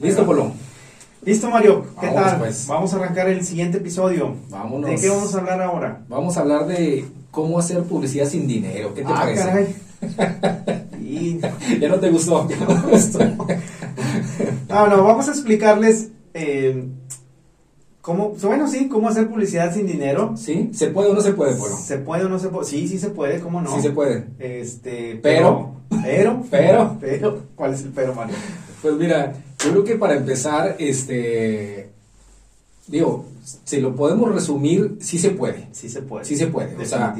Listo, Polo. Listo, Mario. ¿Qué Vámonos, tal? pues. Vamos a arrancar el siguiente episodio. Vámonos. ¿De qué vamos a hablar ahora? Vamos a hablar de cómo hacer publicidad sin dinero. ¿Qué te ah, parece? caray. Y- Ya no te gustó. Ya no te gustó. No, no, vamos a explicarles eh, cómo, bueno, sí, cómo hacer publicidad sin dinero. ¿Sí? ¿Se puede o no se puede, Polo? ¿Se puede o no se puede? Sí, sí se puede, ¿cómo no? Sí se puede. Este, Pero. pero, Pero. pero, ¿cuál es el pero, Mario? Pues mira, yo creo que para empezar, este, digo, si lo podemos resumir, sí se puede. Sí se puede. Sí se puede. O sea,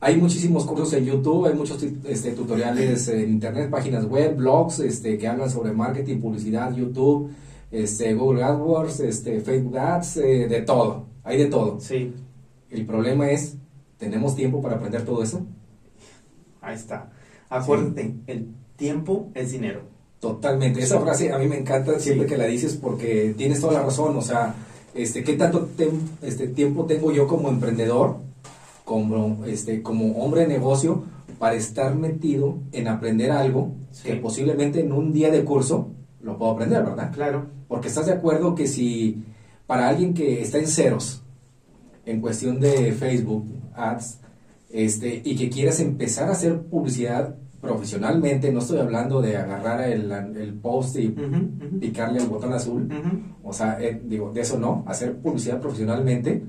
hay muchísimos cursos en YouTube, hay muchos este, tutoriales en internet, páginas web, blogs, este, que hablan sobre marketing, publicidad, YouTube, este, Google AdWords, este, Facebook Ads, eh, de todo. Hay de todo. Sí, El problema es, ¿tenemos tiempo para aprender todo eso? ahí está. Acuérdate, el tiempo es dinero. Totalmente. Esa frase a mí me encanta siempre que la dices porque tienes toda la razón. O sea, este, ¿qué tanto este, tiempo tengo yo como emprendedor, como, este, como hombre de negocio, para estar metido en aprender algo Sí. que posiblemente en un día de curso lo puedo aprender, ¿verdad? Claro. Porque estás de acuerdo que si para alguien que está en ceros en cuestión de Facebook Ads este, y que quieras empezar a hacer publicidad profesionalmente, no estoy hablando de agarrar el, el post y ujú. picarle al botón azul, o sea, eh, digo, de eso no, hacer publicidad profesionalmente,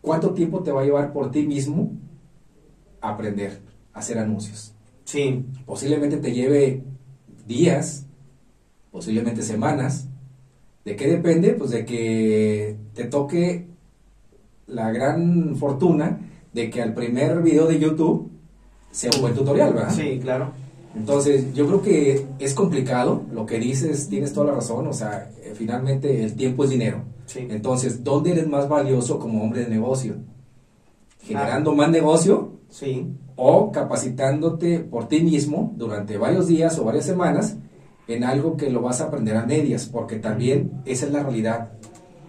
¿cuánto tiempo te va a llevar por ti mismo aprender a hacer anuncios? Sí, posiblemente te lleve días, posiblemente semanas. ¿De qué depende? Pues de que te toque la gran fortuna de que al primer video de YouTube sea un buen tutorial, ¿verdad? sí, claro. Entonces, yo creo que es complicado, lo que dices, tienes toda la razón, o sea, eh, finalmente el tiempo es dinero. Sí. Entonces, ¿dónde eres más valioso como hombre de negocio? ¿Generando más negocio Sí, o capacitándote por ti mismo durante varios días o varias semanas en algo que lo vas a aprender a medias, porque también esa es la realidad.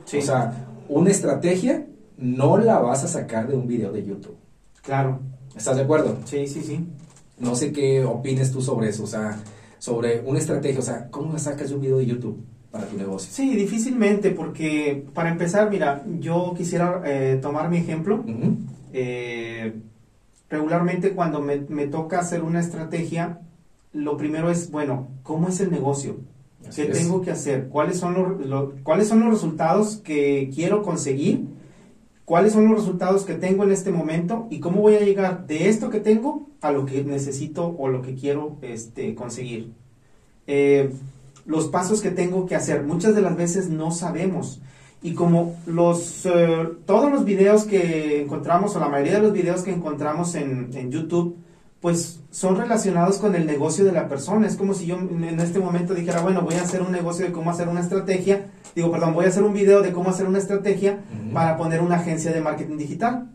sí. O sea, una estrategia no la vas a sacar de un video de YouTube. claro. ¿Estás de acuerdo? Sí, sí, sí. No sé qué opines tú sobre eso, o sea, sobre una estrategia, o sea, ¿cómo la sacas de un video de YouTube para tu negocio? Sí, difícilmente, porque para empezar, mira, yo quisiera eh, tomar mi ejemplo. Ujú, Eh, regularmente cuando me, me toca hacer una estrategia, lo primero es, bueno, ¿cómo es el negocio? así ¿Qué es. tengo que hacer? ¿Cuáles son los, lo- ¿Cuáles son los resultados que quiero conseguir? ¿Cuáles son los resultados que tengo en este momento? ¿Y cómo voy a llegar de esto que tengo a lo que necesito o lo que quiero este, conseguir? Eh, los pasos que tengo que hacer. Muchas de las veces no sabemos. Y como los, eh, todos los videos que encontramos, o la mayoría de los videos que encontramos en, en YouTube, pues son relacionados con el negocio de la persona. Es como si yo en este momento dijera, bueno, voy a hacer un negocio de cómo hacer una estrategia. Digo, perdón, voy a hacer un video de cómo hacer una estrategia para poner una agencia de marketing digital.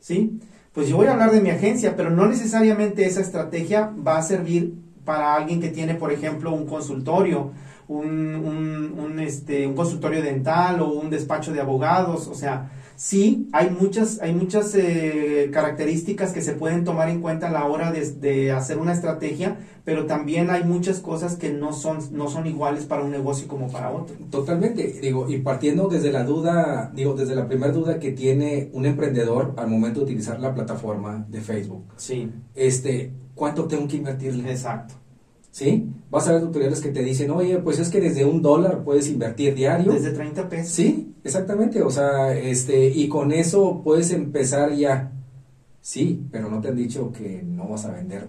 ¿Sí? Pues yo voy a hablar de mi agencia, pero no necesariamente esa estrategia va a servir para alguien que tiene, por ejemplo, un consultorio, un, un, un, este, un consultorio dental o un despacho de abogados. O sea, sí, hay muchas, hay muchas eh, características que se pueden tomar en cuenta a la hora de, de hacer una estrategia, pero también hay muchas cosas que no son, no son iguales para un negocio como para otro. Totalmente, digo, y partiendo desde la duda, digo, desde la primera duda que tiene un emprendedor al momento de utilizar la plataforma de Facebook, Sí, este, ¿cuánto tengo que invertirle? exacto. ¿Sí? Vas a ver tutoriales que te dicen, oye, pues es que desde un dólar puedes invertir diario. Desde 30 pesos. Sí, exactamente, o sea, este, y con eso puedes empezar ya. Sí, pero no te han dicho que no vas a vender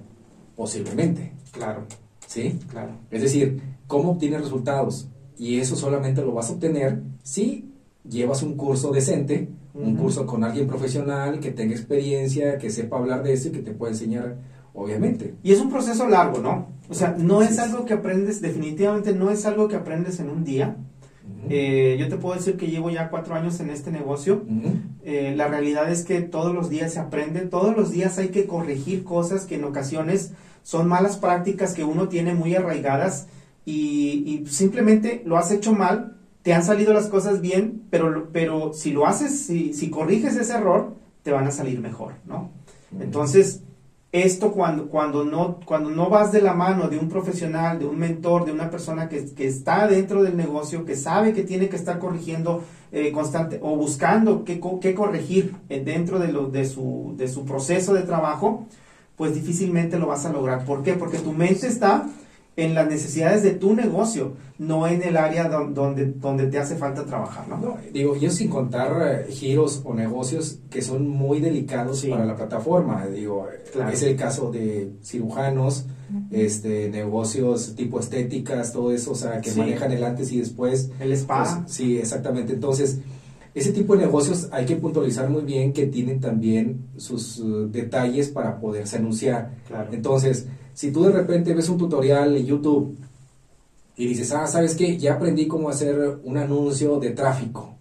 posiblemente, Claro, ¿sí? claro. Es decir, ¿cómo obtienes resultados? Y eso solamente lo vas a obtener si llevas un curso decente, un curso con alguien profesional que tenga experiencia, que sepa hablar de eso y que te pueda enseñar, obviamente. Y es un proceso largo, ¿no? O sea, no es algo que aprendes, definitivamente no es algo que aprendes en un día. Eh, yo te puedo decir que llevo ya cuatro años en este negocio. Eh, la realidad es que todos los días se aprende, todos los días hay que corregir cosas que en ocasiones son malas prácticas que uno tiene muy arraigadas y, y simplemente lo has hecho mal, te han salido las cosas bien, pero, pero si lo haces, si, si corriges ese error, te van a salir mejor, ¿no? Entonces, esto cuando, cuando, no, cuando no vas de la mano de un profesional, de un mentor, de una persona que, que está dentro del negocio, que sabe que tiene que estar corrigiendo eh, constante o buscando qué, qué corregir dentro de, lo, de, su, de su proceso de trabajo, pues difícilmente lo vas a lograr. ¿Por qué? Porque tu mente está en las necesidades de tu negocio, no en el área don- donde, donde te hace falta trabajar, ¿no? No, digo, yo sin contar eh, giros o negocios que son muy delicados Sí. para la plataforma. Digo, eh, Claro. es el caso de cirujanos, este, negocios tipo estéticas, todo eso, o sea, que Sí. manejan el antes y después. El spa. Pues, sí, exactamente. Entonces, ese tipo de negocios hay que puntualizar muy bien que tienen también sus eh, detalles para poderse anunciar. Claro. Entonces, si tú de repente ves un tutorial en YouTube y dices, ah, ¿sabes qué? Ya aprendí cómo hacer un anuncio de tráfico.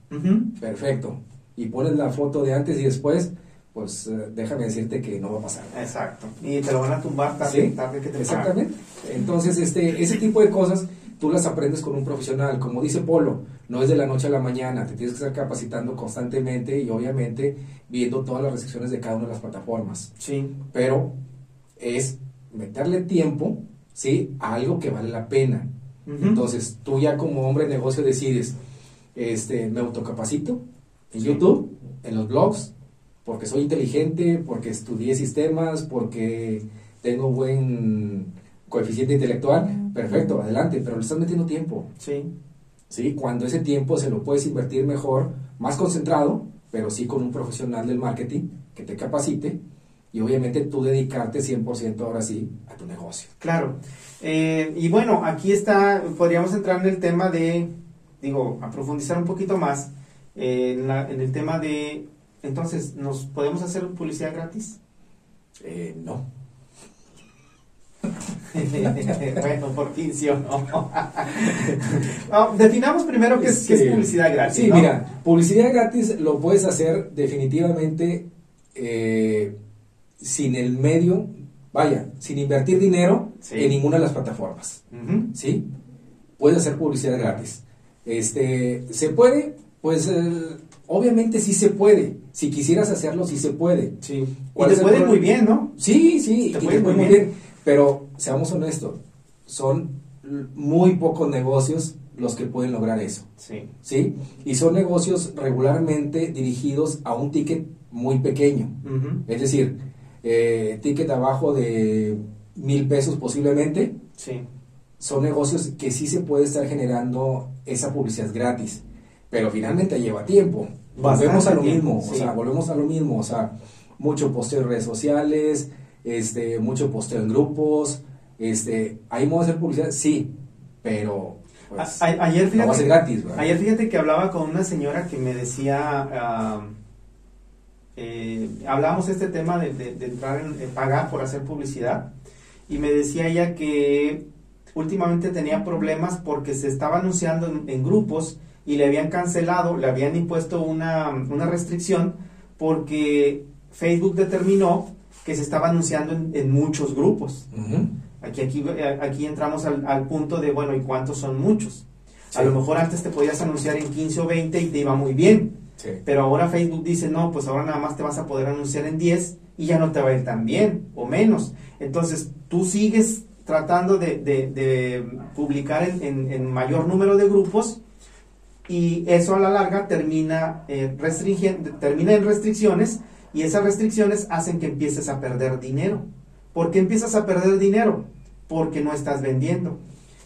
Perfecto. Y pones la foto de antes y después, pues eh, déjame decirte que no va a pasar. Exacto. Y te lo van a tumbar tarde, Sí, tarde que te Exactamente. Entonces, este, ese tipo de cosas tú las aprendes con un profesional. Como dice Polo, no es de la noche a la mañana, te tienes que estar capacitando constantemente y obviamente viendo todas las restricciones de cada una de las plataformas. Sí. Pero es meterle tiempo, ¿sí? A algo que vale la pena. Entonces, tú ya como hombre de negocio decides, este, me autocapacito en Sí. YouTube, en los blogs, porque soy inteligente, porque estudié sistemas, porque tengo buen coeficiente intelectual, perfecto, adelante, pero le estás metiendo tiempo, Sí. ¿sí? Cuando ese tiempo se lo puedes invertir mejor, más concentrado, pero sí con un profesional del marketing que te capacite y obviamente tú dedicarte 100% ahora sí a tu negocio. Claro. Eh, y bueno, aquí está, podríamos entrar en el tema de, digo, a profundizar un poquito más eh, en, la- en el tema de, entonces, ¿nos podemos hacer publicidad gratis? Eh, no. bueno, por fin sí o no. No, definamos primero qué es, qué es Sí. publicidad gratis. Sí, ¿no? mira, publicidad gratis lo puedes hacer definitivamente sin el medio, vaya, sin invertir dinero Sí. en ninguna de las plataformas. ¿sí? Puedes hacer publicidad gratis. Este, ¿se puede? Pues eh, obviamente sí se puede. Si quisieras hacerlo, sí se puede. Sí. Y ¿Cuál te puede muy bien, ¿no? Sí, sí, Te y puede te muy bien. bien. Pero seamos honestos, son muy pocos negocios los que pueden lograr eso. Sí. ¿sí? Y son negocios regularmente dirigidos a un ticket muy pequeño. Es decir, eh, ticket abajo de mil pesos posiblemente. Sí. Son negocios que sí se puede estar generando esa publicidad gratis. Pero finalmente lleva tiempo. Bastante volvemos a lo tiempo, mismo. sí. O sea, volvemos a lo mismo. O sea, mucho posteo en redes sociales, este, mucho posteo en grupos. Este, ¿Hay modo de hacer publicidad? Sí. Pero pues, A- ayer no va a fíjate, ser gratis. ¿verdad? ayer fíjate que hablaba con una señora que me decía, ah, eh, hablábamos de este tema de, de- de entrar en, de pagar por hacer publicidad y me decía ella que últimamente tenía problemas porque se estaba anunciando en, en grupos y le habían cancelado, le habían impuesto una, una restricción porque Facebook determinó que se estaba anunciando en, en muchos grupos. Aquí, aquí, aquí entramos al, al punto de, bueno, ¿y cuántos son muchos? A lo mejor antes te podías anunciar en 15 o 20 y te iba muy bien, Sí. pero ahora Facebook dice, no, pues ahora nada más te vas a poder anunciar en 10 y ya no te va a ir tan bien o menos. Entonces, tú sigues tratando de, de- de publicar en, en- en mayor número de grupos y eso a la larga termina, eh, termina en restricciones y esas restricciones hacen que empieces a perder dinero. ¿Por qué empiezas a perder dinero? Porque no estás vendiendo.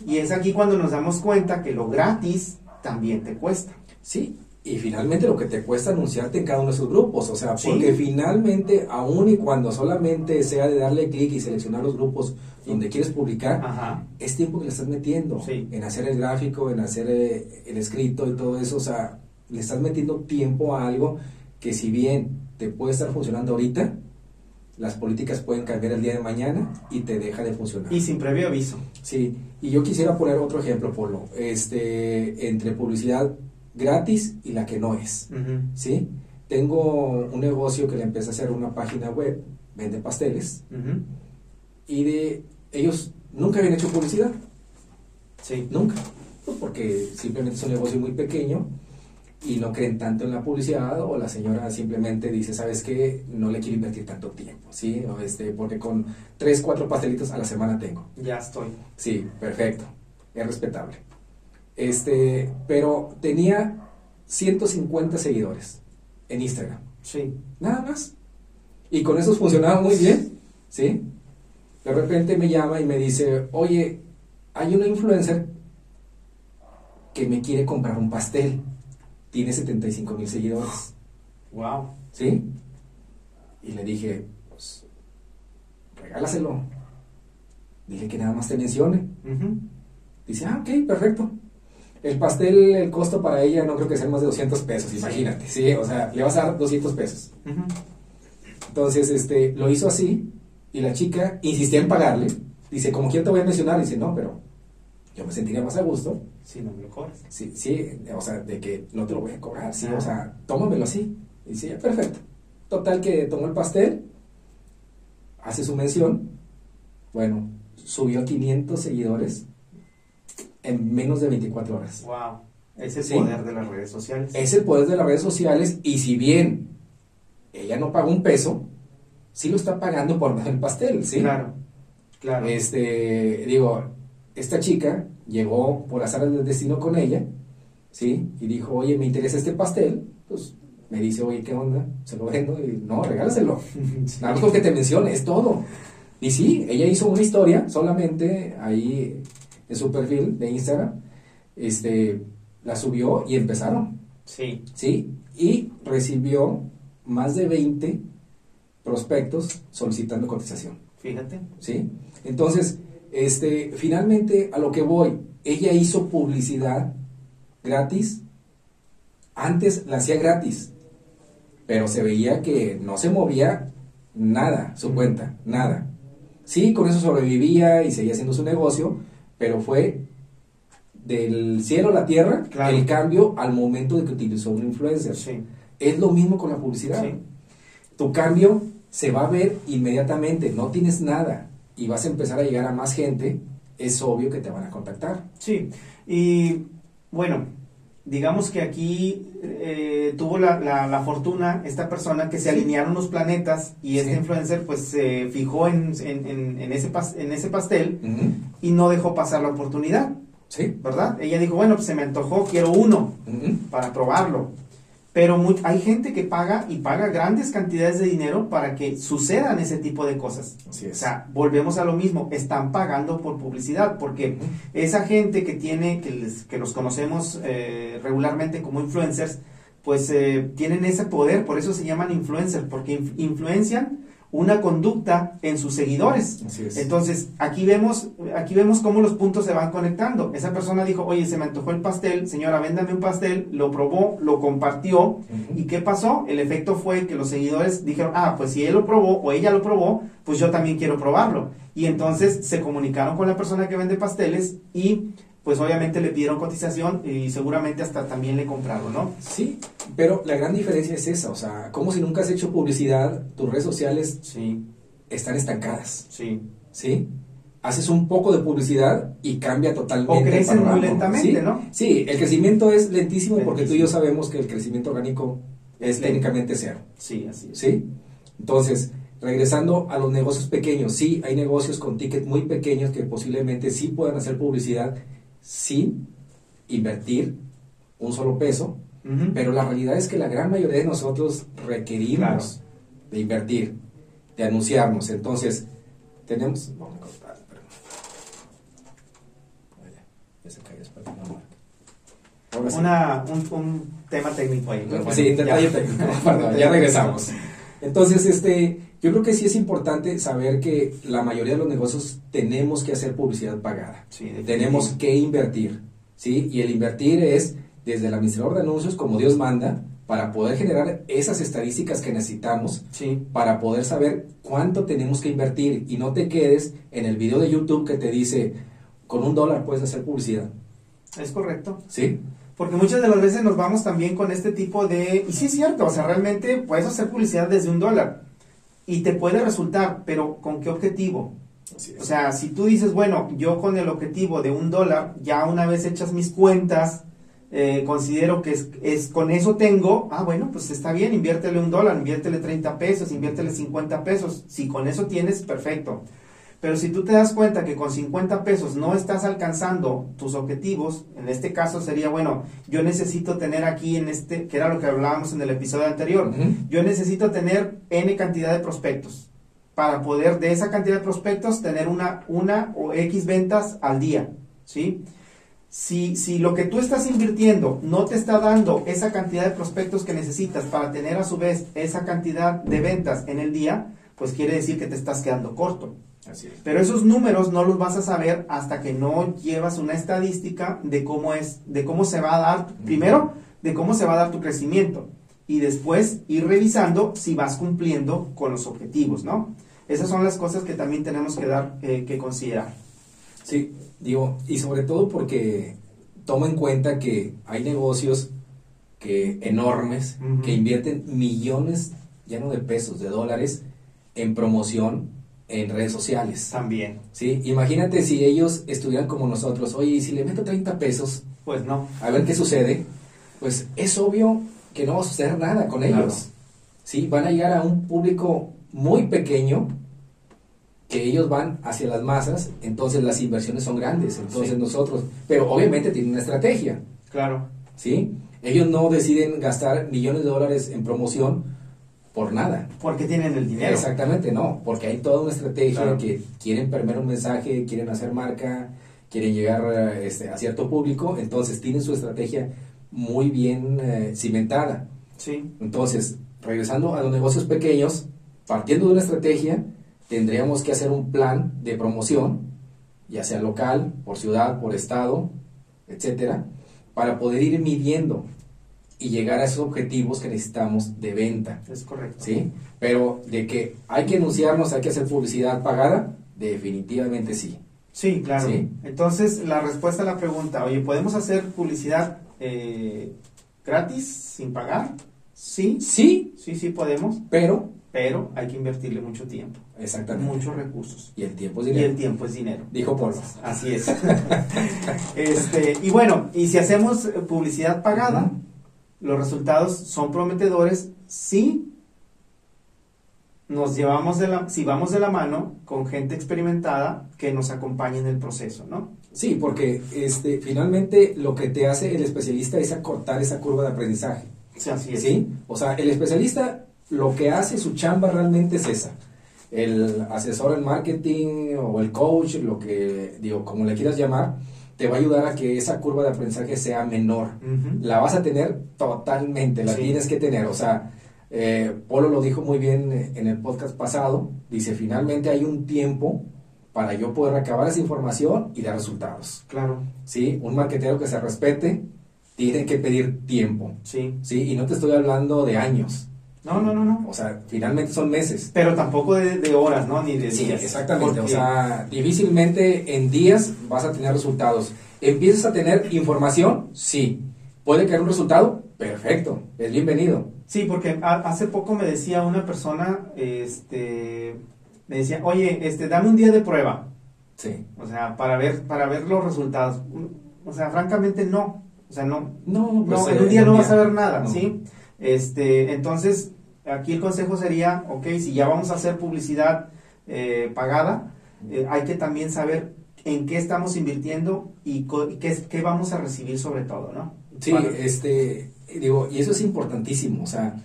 Y es aquí cuando nos damos cuenta que lo gratis también te cuesta. Sí, y finalmente lo que te cuesta anunciarte en cada uno de esos grupos, o sea, Sí. porque finalmente, aun y cuando solamente sea de darle clic y seleccionar los grupos donde quieres publicar, Ajá. es tiempo que le estás metiendo Sí. en hacer el gráfico, en hacer eh, el escrito y todo eso, o sea, le estás metiendo tiempo a algo que si bien te puede estar funcionando ahorita, las políticas pueden cambiar el día de mañana y te deja de funcionar. Y sin previo aviso. Sí, y yo quisiera poner otro ejemplo, Polo, este, entre publicidad gratis y la que no es. ¿sí? Tengo un negocio que le empecé a hacer una página web, vende pasteles, y de ellos nunca habían hecho publicidad, Sí. nunca, pues porque simplemente es un negocio muy pequeño, y no creen tanto en la publicidad o la señora simplemente dice, ¿sabes qué? No le quiero invertir tanto tiempo, ¿sí? O este, porque con tres, cuatro pastelitos a la semana tengo. Ya estoy. Sí, perfecto. Es respetable. Este, pero tenía 150 seguidores en Instagram. Sí. Nada más. Y con eso funcionaba muy bien, ¿sí? De repente me llama y me dice, oye, hay una influencer que me quiere comprar un pastel. Tiene 75 mil seguidores. Wow. ¿Sí? Y le dije, pues, regálaselo. Dile que nada más te mencione. Dice, ah, ok, perfecto. El pastel, el costo para ella no creo que sea más de 200 pesos, imagínate. Sí, o sea, le vas a dar 200 pesos. Entonces, este, lo hizo así y la chica insistía en pagarle. Dice, como quién te voy a mencionar, dice, no, pero yo me sentiría más a gusto. Sí, no me lo cobras. Sí, sí, o sea, de que no te lo voy a cobrar, sí, Ah. o sea, tómamelo así. Dice, ya, perfecto. Total que tomó el pastel, hace su mención, bueno, subió a 500 seguidores en menos de 24 horas. Wow. Es el Sí. poder de las redes sociales. Es el poder de las redes sociales y si bien ella no paga un peso, sí lo está pagando por el pastel, ¿sí? Claro. Claro. Este, digo, esta chica llegó por azar del destino con ella, ¿sí? Y dijo, oye, me interesa este pastel. Pues me dice, oye, ¿qué onda? Se lo vendo y no, regálaselo. Sí. Nada más que te mencione, es todo. Y sí, ella hizo una historia solamente ahí en su perfil de Instagram, este, la subió y empezaron, Sí. ¿sí? Y recibió más de 20 prospectos solicitando cotización. Fíjate. ¿sí? Entonces, este, finalmente a lo que voy, ella hizo publicidad gratis, antes la hacía gratis, pero se veía que no se movía nada su cuenta, nada. Sí, con eso sobrevivía y seguía haciendo su negocio, pero fue del cielo a la tierra Claro. el cambio al momento de que utilizó un influencer. Sí. Es lo mismo con la publicidad. Sí. Tu cambio se va a ver inmediatamente, no tienes nada y vas a empezar a llegar a más gente, es obvio que te van a contactar. Sí, y bueno, digamos que aquí eh, tuvo la, la- la fortuna esta persona que se alinearon los planetas y este influencer pues se fijó en, en- en- en ese pas- en ese pastel. Y no dejó pasar la oportunidad, Sí. ¿verdad? Ella dijo, bueno, pues se me antojó, quiero uno para probarlo. Pero mu- hay gente que paga y paga grandes cantidades de dinero para que sucedan ese tipo de cosas. Así O sea, volvemos a lo mismo, están pagando por publicidad, porque esa gente que tiene, que, les- que los conocemos eh, regularmente como influencers, pues eh, tienen ese poder, por eso se llaman influencers, porque inf- influencian una conducta en sus seguidores. Así es. Entonces, aquí vemos, aquí vemos cómo los puntos se van conectando. Esa persona dijo, oye, se me antojó el pastel, señora, véndame un pastel, lo probó, lo compartió. ¿Y qué pasó? El efecto fue que los seguidores dijeron, ah, pues si él lo probó o ella lo probó, pues yo también quiero probarlo. Y entonces se comunicaron con la persona que vende pasteles y pues obviamente le pidieron cotización y seguramente hasta también le compraron, ¿no? Sí, pero la gran diferencia es esa, o sea, como si nunca has hecho publicidad, tus redes sociales Sí, están estancadas, sí. ¿sí? Haces un poco de publicidad y cambia totalmente. O el crecen muy lentamente, ¿sí? ¿no? Sí, el crecimiento es lentísimo porque tú y yo sabemos que el crecimiento orgánico es Lento. técnicamente cero. Sí, así es. ¿Sí? Entonces, regresando a los negocios pequeños, sí, hay negocios con tickets muy pequeños que posiblemente sí puedan hacer publicidad sin invertir un solo peso, pero la realidad es que la gran mayoría de nosotros requerimos de invertir, de anunciarnos. Entonces, tenemos... Vamos a cortar. Una, un, un tema técnico ahí. pero bueno, sí, detalle técnico. Perdón, ya regresamos. Entonces, este, yo creo que sí es importante saber que la mayoría de los negocios tenemos que hacer publicidad pagada. Sí. Tenemos que invertir, ¿sí? Y el invertir es desde el administrador de anuncios, como Dios manda, para poder generar esas estadísticas que necesitamos Sí, para poder saber cuánto tenemos que invertir y no te quedes en el video de YouTube que te dice con un dólar puedes hacer publicidad, es correcto. ¿sí? Porque muchas de las veces nos vamos también con este tipo de... Y sí es cierto, o sea, realmente puedes hacer publicidad desde un dólar y te puede resultar, pero ¿con qué objetivo? O sea, si tú dices, bueno, yo con el objetivo de un dólar, ya una vez hechas mis cuentas, eh, considero que es, es, con eso tengo, ah, bueno, pues está bien, inviértele un dólar, inviértele 30 pesos, inviértele 50 pesos. Si con eso tienes, perfecto. Pero si tú te das cuenta que con 50 pesos no estás alcanzando tus objetivos, en este caso sería, bueno, yo necesito tener aquí en este, que era lo que hablábamos en el episodio anterior, yo necesito tener N cantidad de prospectos para poder de esa cantidad de prospectos tener una, una o X ventas al día, ¿sí? Si, si lo que tú estás invirtiendo no te está dando esa cantidad de prospectos que necesitas para tener a su vez esa cantidad de ventas en el día, pues quiere decir que te estás quedando corto. Así es. Pero esos números no los vas a saber hasta que no llevas una estadística de cómo es, de cómo se va a dar, primero, de cómo se va a dar tu crecimiento y después ir revisando si vas cumpliendo con los objetivos, ¿no? Esas son las cosas que también tenemos que dar, eh, que considerar. Sí, digo, y sobre todo porque toma en cuenta que hay negocios que enormes que invierten millones, ya no de pesos, de dólares en promoción en redes sociales. También. Sí, imagínate si ellos estuvieran como nosotros, oye, y si le meto 30 pesos, Pues no. a ver qué sucede, pues es obvio que no va a suceder nada con Claro. ellos. Sí, van a llegar a un público muy pequeño que ellos van hacia las masas, entonces las inversiones son grandes, entonces Sí. nosotros, pero obviamente tienen una estrategia, Claro. ¿sí? Ellos no deciden gastar millones de dólares en promoción por nada. Porque tienen el dinero. Exactamente, no, porque hay toda una estrategia Claro. que quieren permear un mensaje, quieren hacer marca, quieren llegar este, a cierto público, entonces tienen su estrategia muy bien eh, cimentada. Sí. Entonces, regresando a los negocios pequeños, partiendo de una estrategia, tendríamos que hacer un plan de promoción, ya sea local, por ciudad, por estado, etcétera, para poder ir midiendo y llegar a esos objetivos que necesitamos de venta. Es correcto. ¿sí? Pero de que hay que anunciarnos, hay que hacer publicidad pagada, definitivamente sí. Sí, claro. Sí. Entonces, la respuesta a la pregunta, oye, ¿podemos hacer publicidad eh, gratis, sin pagar? Sí, Sí, sí, sí podemos, pero, pero hay que invertirle mucho tiempo, exactamente. muchos recursos. Y el tiempo es Y dinero. el tiempo es dinero. Dijo Polo. Así es. este, y bueno, y si hacemos publicidad pagada. Los resultados son prometedores si nos llevamos de la, si vamos de la mano con gente experimentada que nos acompañe en el proceso, ¿no? Sí, porque este, finalmente lo que te hace el especialista es acortar esa curva de aprendizaje. Sí, así es. ¿Sí? O sea, el especialista lo que hace, su chamba realmente es esa. El asesor en marketing o el coach, lo que, digo, como le quieras llamar, te va a ayudar a que esa curva de aprendizaje sea menor. La vas a tener totalmente, la Sí. tienes que tener. O sea, eh, Polo lo dijo muy bien en el podcast pasado. Dice, finalmente hay un tiempo para yo poder recabar esa información y dar resultados. Claro, ¿Sí? Un marketero que se respete tiene que pedir tiempo. sí. ¿Sí? Y no te estoy hablando de años. No, no, no, no. O sea, finalmente son meses. Pero tampoco de, de horas, ¿no? Ni de Sí, días. exactamente. O sea, difícilmente en días vas a tener resultados. ¿Empiezas a tener información? Sí. ¿Puede caer un resultado? Perfecto. Es bienvenido. Sí, porque ha- hace poco me decía una persona, este, me decía, oye, este, dame un día de prueba, Sí. o sea, para ver, para ver los resultados. O sea, francamente no, o sea, no, No, pues, no, en eh, un día no vas a ver nada, no. ¿sí? Este, entonces, aquí el consejo sería, ok, si ya vamos a hacer publicidad eh, pagada, eh, hay que también saber en qué estamos invirtiendo y, qué, qué vamos a recibir sobre todo, ¿no? Sí, este, digo, y eso es importantísimo, o sea,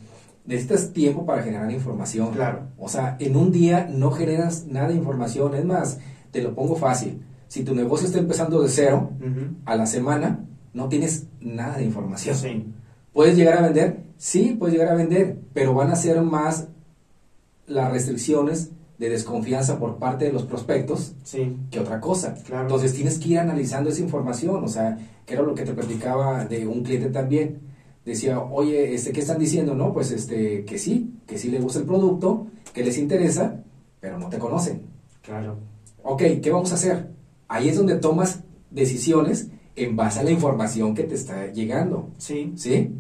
necesitas tiempo para generar información. Claro. O sea, en un día no generas nada de información, es más, te lo pongo fácil. Si tu negocio está empezando de cero, a la semana no tienes nada de información. Sí, ¿Puedes llegar a vender? Sí, puedes llegar a vender, pero van a ser más las restricciones de desconfianza por parte de los prospectos sí, que otra cosa. Claro. Entonces tienes que ir analizando esa información, o sea, que era lo que te platicaba de un cliente también. Decía, oye, este, ¿qué están diciendo? No, pues este, que sí, que sí les gusta el producto, que les interesa, pero no te conocen. claro. Ok, ¿qué vamos a hacer? Ahí es donde tomas decisiones en base a la información que te está llegando. Sí, ¿sí?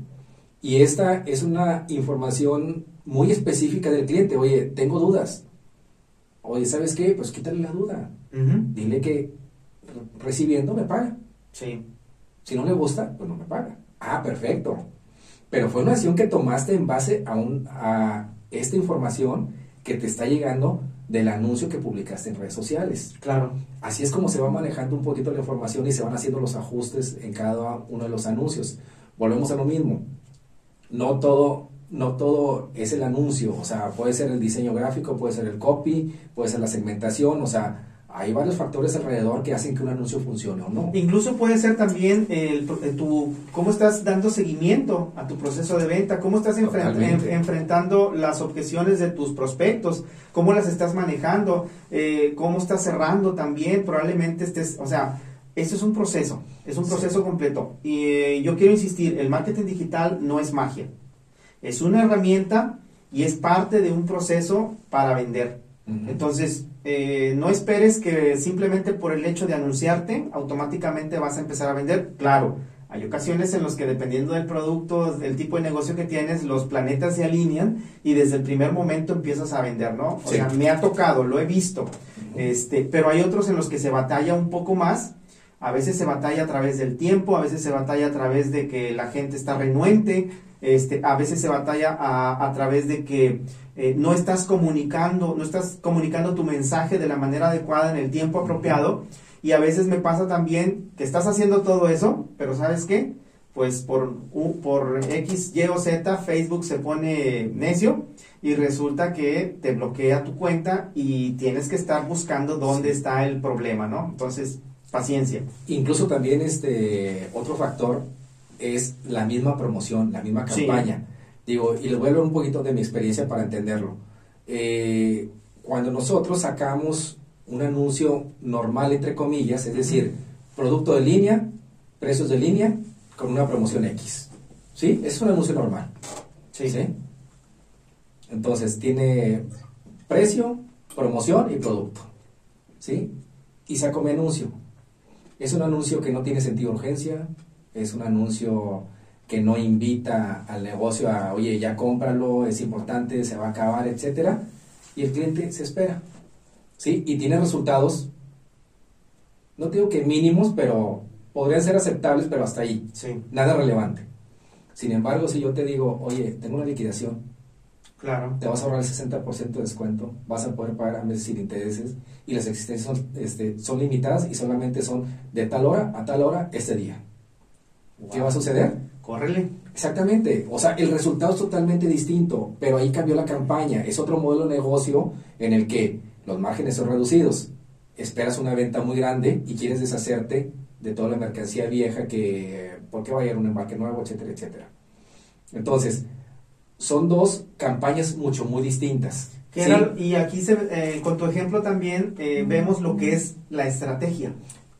Y esta es una información muy específica del cliente. Oye, tengo dudas. Oye, ¿sabes qué? Pues quítale la duda. Dile que re- recibiendo me paga. sí, Si no le gusta, pues no me paga. Ah, perfecto. Pero fue una acción que tomaste en base a, un, a esta información que te está llegando del anuncio que publicaste en redes sociales. Claro. Así es como se va manejando un poquito la información y se van haciendo los ajustes en cada uno de los anuncios. Volvemos a lo mismo. No todo, no todo es el anuncio, o sea, puede ser el diseño gráfico, puede ser el copy, puede ser la segmentación, o sea, hay varios factores alrededor que hacen que un anuncio funcione o no. Incluso puede ser también el, tu, cómo estás dando seguimiento a tu proceso de venta, cómo estás enfrentando las objeciones de tus prospectos, cómo las estás manejando, eh, cómo estás cerrando también, probablemente estés, o sea, esto es un proceso, es un proceso completo. Y eh, yo quiero insistir, el marketing digital no es magia, es una herramienta y es parte de un proceso para vender. Entonces, eh, no esperes que simplemente por el hecho de anunciarte, automáticamente vas a empezar a vender. Claro, hay ocasiones en las que dependiendo del producto, del tipo de negocio que tienes, los planetas se alinean y desde el primer momento empiezas a vender, ¿no? O sea, me ha tocado, lo he visto. Este, pero hay otros en los que se batalla un poco más. A veces se batalla a través del tiempo, a veces se batalla a través de que la gente está renuente, este, a veces se batalla a, través de que eh, no estás comunicando, no estás comunicando tu mensaje de la manera adecuada en el tiempo apropiado. Y a veces me pasa también que estás haciendo todo eso, pero ¿sabes qué? Pues por, por X, Y o Z, Facebook se pone necio y resulta que te bloquea tu cuenta y tienes que estar buscando dónde está el problema, ¿no? Entonces, paciencia. Incluso también este otro factor es la misma promoción, la misma campaña. Digo, y les voy a hablar un poquito de mi experiencia para entenderlo. Eh, cuando nosotros sacamos un anuncio normal, entre comillas, es decir, producto de línea, precios de línea, con una promoción X. ¿Sí? Es un anuncio normal. Sí. ¿Sí? Entonces, tiene precio, promoción y producto. ¿Sí? Y saco mi anuncio. Es un anuncio que no tiene sentido de urgencia, es un anuncio que no invita al negocio a, oye, ya cómpralo, es importante, se va a acabar, etcétera, y el cliente se espera, ¿sí? Y tiene resultados, no digo que mínimos, pero podrían ser aceptables, pero hasta ahí, sí. nada relevante. Sin embargo, si yo te digo, oye, tengo una liquidación, claro. te vas a ahorrar el 60% de descuento, vas a poder pagar a meses sin intereses, y las existencias son, este, son limitadas y solamente son de tal hora a tal hora este día. ¿Qué va a suceder? Córrele. Exactamente. O sea, el resultado es totalmente distinto, pero ahí cambió la campaña. Es otro modelo de negocio en el que los márgenes son reducidos. Esperas una venta muy grande y quieres deshacerte de toda la mercancía vieja que, ¿por qué va a ir un embarque nuevo, etcétera, etcétera? Entonces, son dos campañas mucho, muy distintas. y aquí, se, eh, con tu ejemplo también, eh, vemos lo que es la estrategia.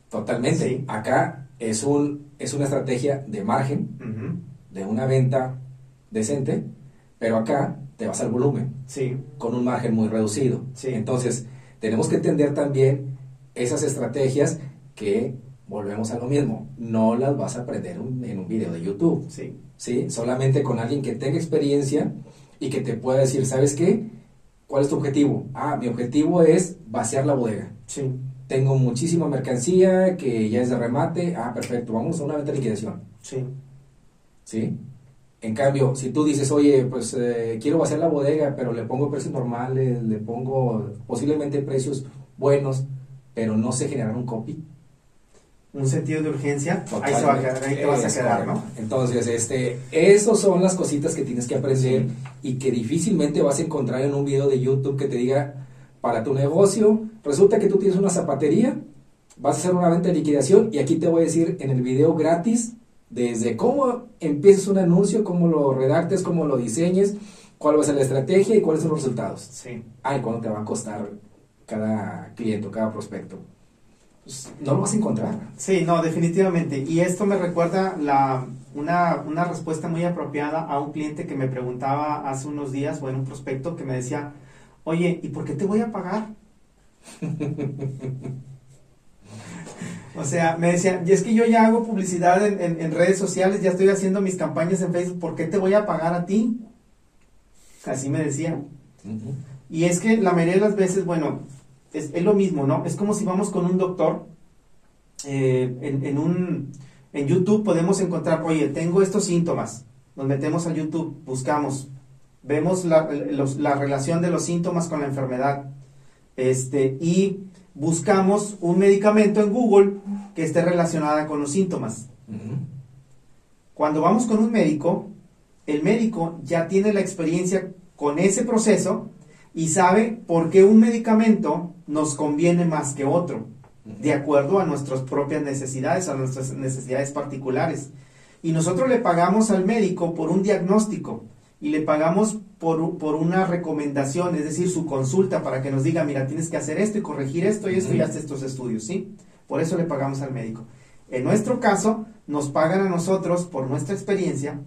Totalmente. Acá es, un, es una estrategia de margen, de una venta decente, pero acá te vas al volumen, sí. con un margen muy reducido. Sí. Entonces, tenemos que entender también esas estrategias que, volvemos a lo mismo, no las vas a aprender en un video de YouTube. Sí. ¿sí? Solamente con alguien que tenga experiencia y que te pueda decir, ¿sabes qué? ¿Cuál es tu objetivo? Ah, mi objetivo es vaciar la bodega. Sí tengo muchísima mercancía que ya es de remate, ah, perfecto, vamos a una venta de liquidación. Sí. ¿Sí? En cambio, si tú dices, oye, pues eh, quiero vaciar la bodega, pero le pongo precios normales, le pongo posiblemente precios buenos, pero no sé generar un copy. Un sentido de urgencia, ahí, se va a quedar, ahí te vas a quedar, ¿no? Entonces, este, esas son las cositas que tienes que aprender y que difícilmente vas a encontrar en un video de YouTube que te diga, para tu negocio, resulta que tú tienes una zapatería, vas a hacer una venta de liquidación y aquí te voy a decir en el video gratis desde cómo empieces un anuncio, cómo lo redactes, cómo lo diseñes, cuál va a ser la estrategia y cuáles son los resultados. Sí. Ay, cuánto te va a costar cada cliente cada prospecto. Pues, no lo vas a encontrar. Sí, no, definitivamente. Y esto me recuerda la, una, una respuesta muy apropiada a un cliente que me preguntaba hace unos días, bueno, un prospecto que me decía, oye, ¿y por qué te voy a pagar? o sea, me decían, y es que yo ya hago publicidad en, redes sociales, ya estoy haciendo mis campañas en Facebook, ¿por qué te voy a pagar a ti? Así me decían. Y es que la mayoría de las veces, bueno, es, lo mismo, ¿no? Es como si vamos con un doctor eh, en, un, En YouTube podemos encontrar, oye, tengo estos síntomas. Nos metemos a YouTube, buscamos, vemos la, los- la relación de los síntomas con la enfermedad. Este, y buscamos un medicamento en Google que esté relacionada con los síntomas. Cuando vamos con un médico, el médico ya tiene la experiencia con ese proceso y sabe por qué un medicamento nos conviene más que otro, de acuerdo a nuestras propias necesidades, a nuestras necesidades particulares. Y nosotros le pagamos al médico por un diagnóstico y le pagamos por, por una recomendación, es decir, su consulta para que nos diga, mira, tienes que hacer esto y corregir esto y esto y haz estos estudios, ¿sí? Por eso le pagamos al médico. En nuestro caso, nos pagan a nosotros por nuestra experiencia,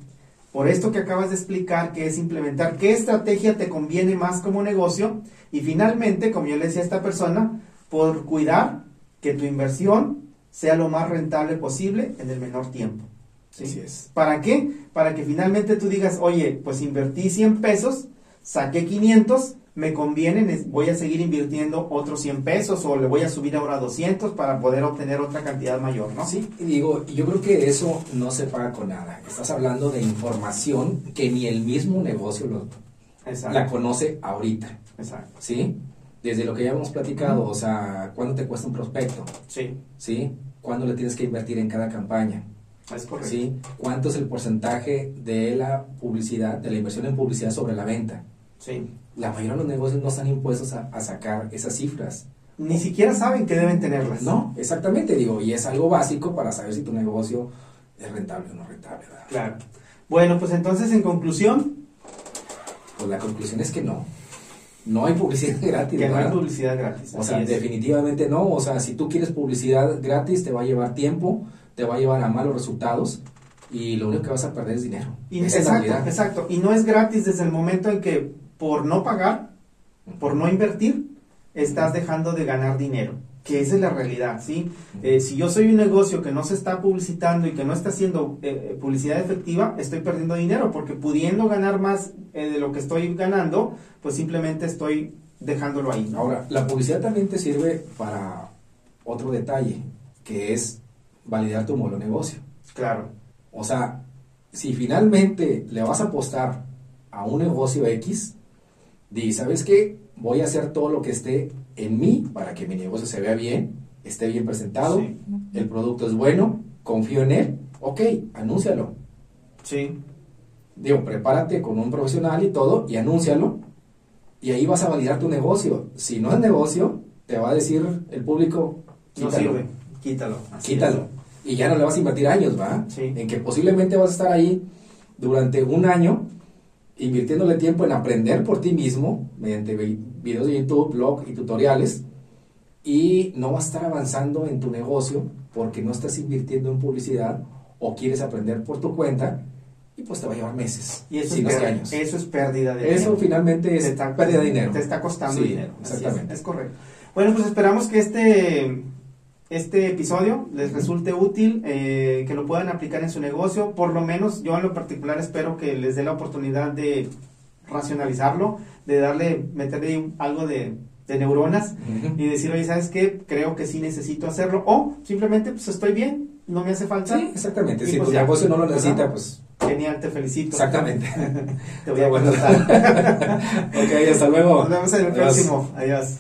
por esto que acabas de explicar, que es implementar qué estrategia te conviene más como negocio y finalmente, como yo le decía a esta persona, por cuidar que tu inversión sea lo más rentable posible en el menor tiempo. ¿sí? Así es. ¿Para qué? Para que finalmente tú digas, oye, pues invertí 100 pesos, saqué 500, me conviene, ne- voy a seguir invirtiendo otros 100 pesos o le voy a subir ahora 200 para poder obtener otra cantidad mayor, ¿no? Sí, y digo, yo creo que eso no se paga con nada. Estás hablando de información que ni el mismo negocio lo- Exacto. la conoce ahorita, Exacto. ¿sí? Desde lo que ya hemos platicado, o sea, ¿cuánto te cuesta un prospecto? Sí, ¿Sí? ¿Cuándo le tienes que invertir en cada campaña? es correcto. ¿Sí? ¿Cuánto es el porcentaje de la publicidad, de la inversión en publicidad sobre la venta? Sí. La mayoría de los negocios no están impuestos a, a sacar esas cifras. Ni siquiera saben que deben tenerlas. No, exactamente, digo, y es algo básico para saber si tu negocio es rentable o no rentable, ¿verdad? Claro. Bueno, pues entonces en conclusión, Pues la conclusión es que no. No hay publicidad gratis, que no hay publicidad gratis. O sea, es. definitivamente no. O sea, si tú quieres publicidad gratis, te va a llevar tiempo, te va a llevar a malos resultados y lo único que vas a perder es dinero. Y- Esa exacto, exacto. Y no es gratis desde el momento en que por no pagar, por no invertir, estás dejando de ganar dinero. Que esa es la realidad, ¿sí? Eh, si yo soy un negocio que no se está publicitando y que no está haciendo eh, publicidad efectiva, estoy perdiendo dinero porque pudiendo ganar más eh, de lo que estoy ganando, pues simplemente estoy dejándolo ahí. ¿no? Ahora, la publicidad también te sirve para otro detalle, que es validar tu modelo de negocio. Claro, O sea, si finalmente le vas a apostar a un negocio X, di, ¿sabes qué? Voy a hacer todo lo que esté en mí para que mi negocio se vea bien, esté bien presentado, Sí. el producto es bueno, confío en él, ok, anúncialo. sí, Digo, prepárate con un profesional y todo y anúncialo. Y ahí vas a validar tu negocio. Si no es negocio, te va a decir el público, no quítalo, sirve, quítalo. quítalo. Y ya no le vas a invertir años, ¿va? Sí. En que posiblemente vas a estar ahí durante un año invirtiéndole tiempo en aprender por ti mismo, mediante vi- videos de YouTube, blog y tutoriales, y no vas a estar avanzando en tu negocio porque no estás invirtiendo en publicidad o quieres aprender por tu cuenta, y pues te va a llevar meses, Y eso, es pérdida, años. eso es pérdida de Eso dinero. finalmente Te es está- pérdida de dinero. Te está costando Sí, dinero. es, exactamente. Es, correcto. Bueno, pues esperamos que este, este episodio les resulte útil, eh, que lo puedan aplicar en su negocio. Por lo menos yo en lo particular espero que les dé la oportunidad de racionalizarlo, de darle, meterle algo de, de neuronas y decir, oye, ¿sabes qué? Creo que sí necesito hacerlo. O simplemente, pues estoy bien, no me hace falta. Sí, exactamente. Y Si pues tu negocio no lo ¿verdad? necesita, pues Genial, te felicito. exactamente. Te voy a Bueno. ok, hasta luego. Nos vemos en el Adiós. próximo. Adiós.